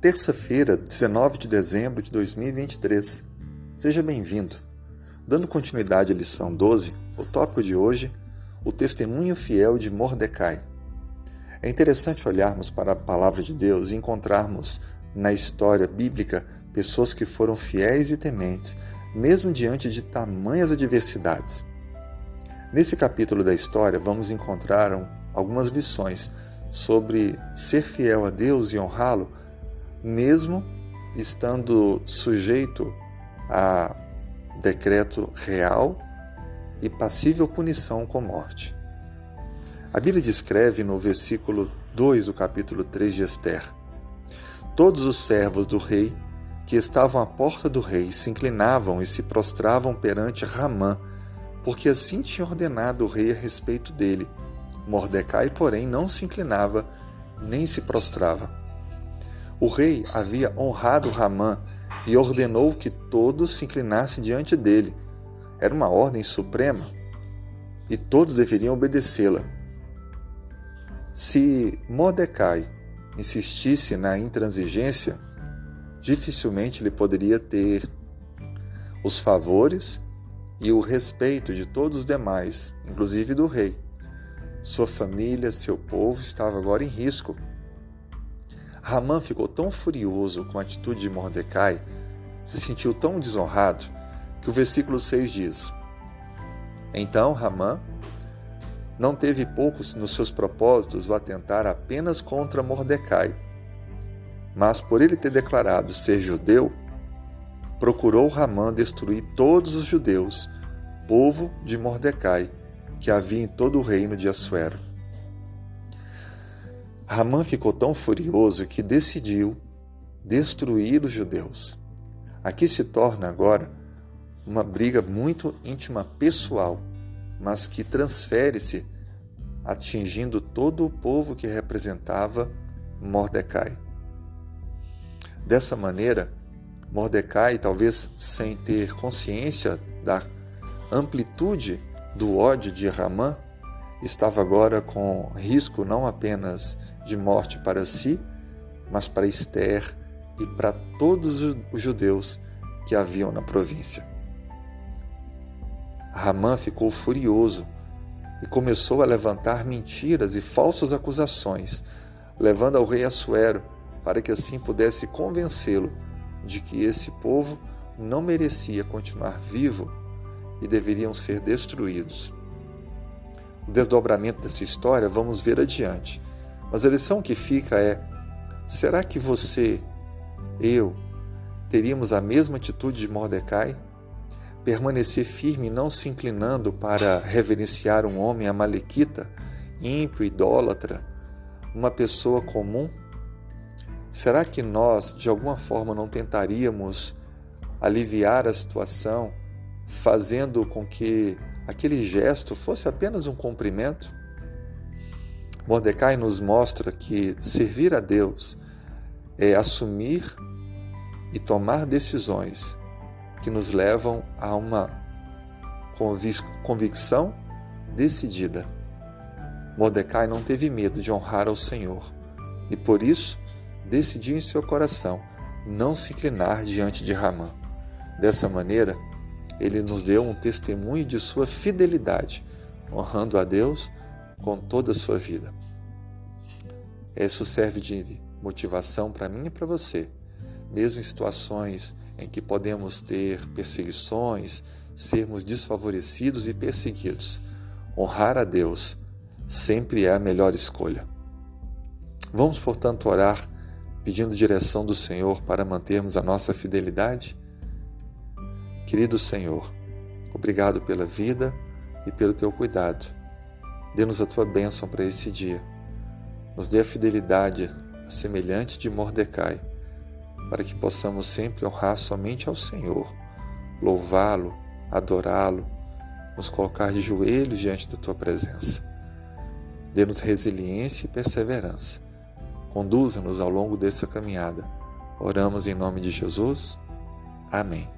Terça-feira, 19 de dezembro de 2023. Seja bem-vindo. Dando continuidade à lição 12, o tópico de hoje, o testemunho fiel de Mordecai. É interessante olharmos para a palavra de Deus e encontrarmos na história bíblica pessoas que foram fiéis e tementes, mesmo diante de tamanhas adversidades. Nesse capítulo da história, vamos encontrar algumas lições sobre ser fiel a Deus e honrá-lo mesmo estando sujeito a decreto real e passível punição com morte. A Bíblia descreve no versículo 2 do capítulo 3 de Esther: Todos os servos do rei que estavam à porta do rei se inclinavam e se prostravam perante Ramã, porque assim tinha ordenado o rei a respeito dele. Mordecai, porém, não se inclinava nem se prostrava. O rei havia honrado Ramã e ordenou que todos se inclinassem diante dele. Era uma ordem suprema e todos deveriam obedecê-la. Se Mordecai insistisse na intransigência, dificilmente ele poderia ter os favores e o respeito de todos os demais, inclusive do rei. Sua família, seu povo estava agora em risco. Ramã ficou tão furioso com a atitude de Mordecai, se sentiu tão desonrado, que o versículo 6 diz: Então Ramã não teve poucos nos seus propósitos o atentar apenas contra Mordecai, mas por ele ter declarado ser judeu, procurou Ramã destruir todos os judeus, povo de Mordecai, que havia em todo o reino de Assuero. Ramã ficou tão furioso que decidiu destruir os judeus. Aqui se torna agora uma briga muito íntima pessoal, mas que transfere-se atingindo todo o povo que representava Mordecai. Dessa maneira, Mordecai, talvez sem ter consciência da amplitude do ódio de Ramã, estava agora com risco não apenas de morte para si, mas para Esther e para todos os judeus que haviam na província. Ramã ficou furioso e começou a levantar mentiras e falsas acusações, levando ao rei Assuero para que assim pudesse convencê-lo de que esse povo não merecia continuar vivo e deveriam ser destruídos. O desdobramento dessa história vamos ver adiante, mas a lição que fica é: será que você, eu, teríamos a mesma atitude de Mordecai? Permanecer firme, não se inclinando para reverenciar um homem amalequita, ímpio, idólatra, uma pessoa comum? Será que nós, de alguma forma, não tentaríamos aliviar a situação, fazendo com que aquele gesto fosse apenas um cumprimento? Mordecai nos mostra que servir a Deus é assumir e tomar decisões que nos levam a uma convicção decidida. Mordecai não teve medo de honrar ao Senhor e por isso decidiu em seu coração não se inclinar diante de Ramã. Dessa maneira, ele nos deu um testemunho de sua fidelidade, honrando a Deus com toda a sua vida. Isso serve de motivação para mim e para você, mesmo em situações em que podemos ter perseguições, sermos desfavorecidos e perseguidos. Honrar a Deus sempre é a melhor escolha. Vamos, portanto, orar pedindo direção do Senhor para mantermos a nossa fidelidade? Querido Senhor, obrigado pela vida e pelo teu cuidado. Dê-nos a tua bênção para esse dia. Nos dê a fidelidade semelhante de Mordecai, para que possamos sempre honrar somente ao Senhor, louvá-lo, adorá-lo, nos colocar de joelhos diante da tua presença. Dê-nos resiliência e perseverança. Conduza-nos ao longo dessa caminhada. Oramos em nome de Jesus. Amém.